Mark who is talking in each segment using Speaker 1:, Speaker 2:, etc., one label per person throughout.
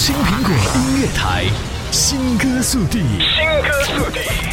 Speaker 1: 青苹果音乐台，新歌速递，新歌速递。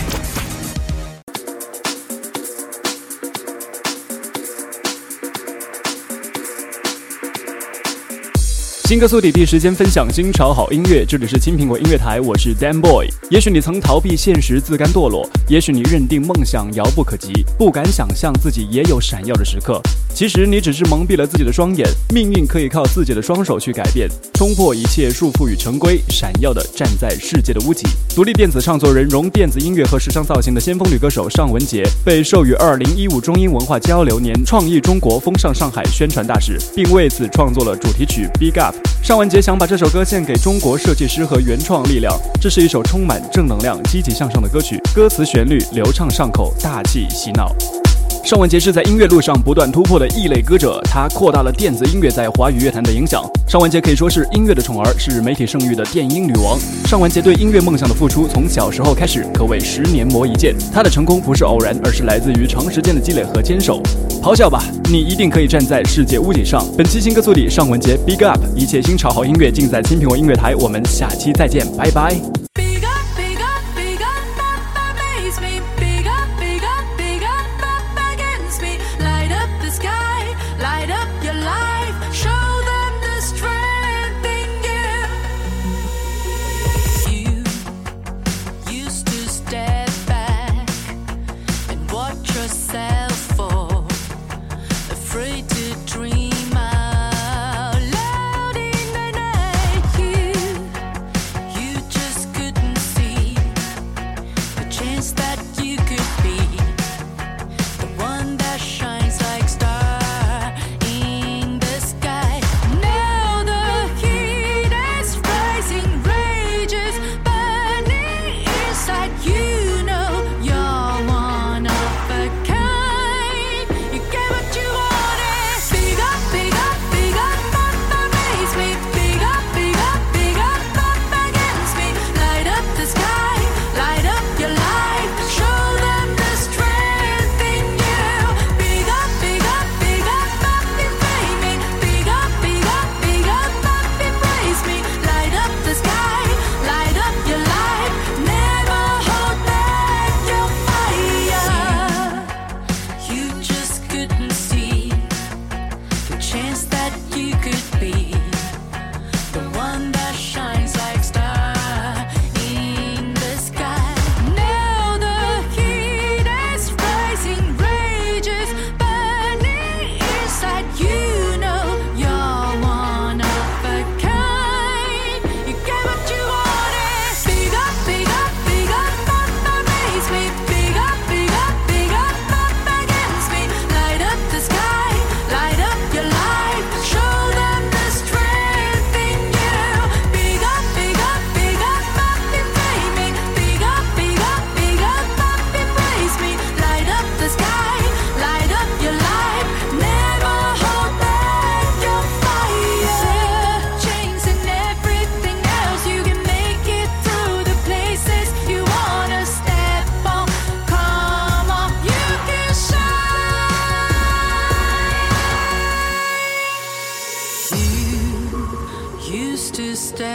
Speaker 1: 新歌速递第一时间分享新潮好音乐，这里是青苹果音乐台，我是 Dan Boy。也许你曾逃避现实，自甘堕落；也许你认定梦想遥不可及，不敢想象自己也有闪耀的时刻。其实你只是蒙蔽了自己的双眼，命运可以靠自己的双手去改变，冲破一切束缚与成规，闪耀的站在世界的屋脊。独立电子创作人，融电子音乐和时尚造型的先锋女歌手尚雯婕，被授予二零一五中英文化交流年创意中国风尚上海宣传大使，并为此创作了主题曲《Big Up》。尚雯婕想把这首歌献给中国设计师和原创力量，这是一首充满正能量、积极向上的歌曲，歌词旋律流畅上口，大气洗脑。尚雯婕是在音乐路上不断突破的异类歌者，她扩大了电子音乐在华语乐坛的影响。尚雯婕可以说是音乐的宠儿，是媒体盛誉的电音女王。尚雯婕对音乐梦想的付出，从小时候开始可谓十年磨一剑。她的成功不是偶然，而是来自于长时间的积累和坚守。咆哮吧，你一定可以站在世界屋顶上。本期新歌速递，尚雯婕，Big Up，一切新潮好音乐尽在新苹果音乐台。我们下期再见，拜拜。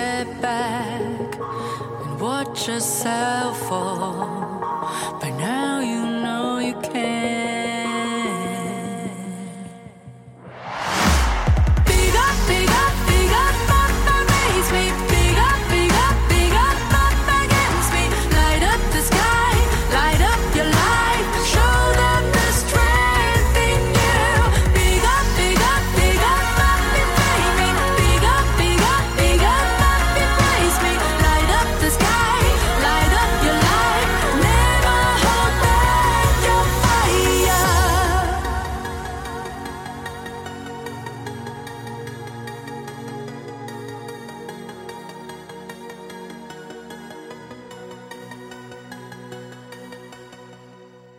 Speaker 2: step back and watch yourself fall. But now you know you can't.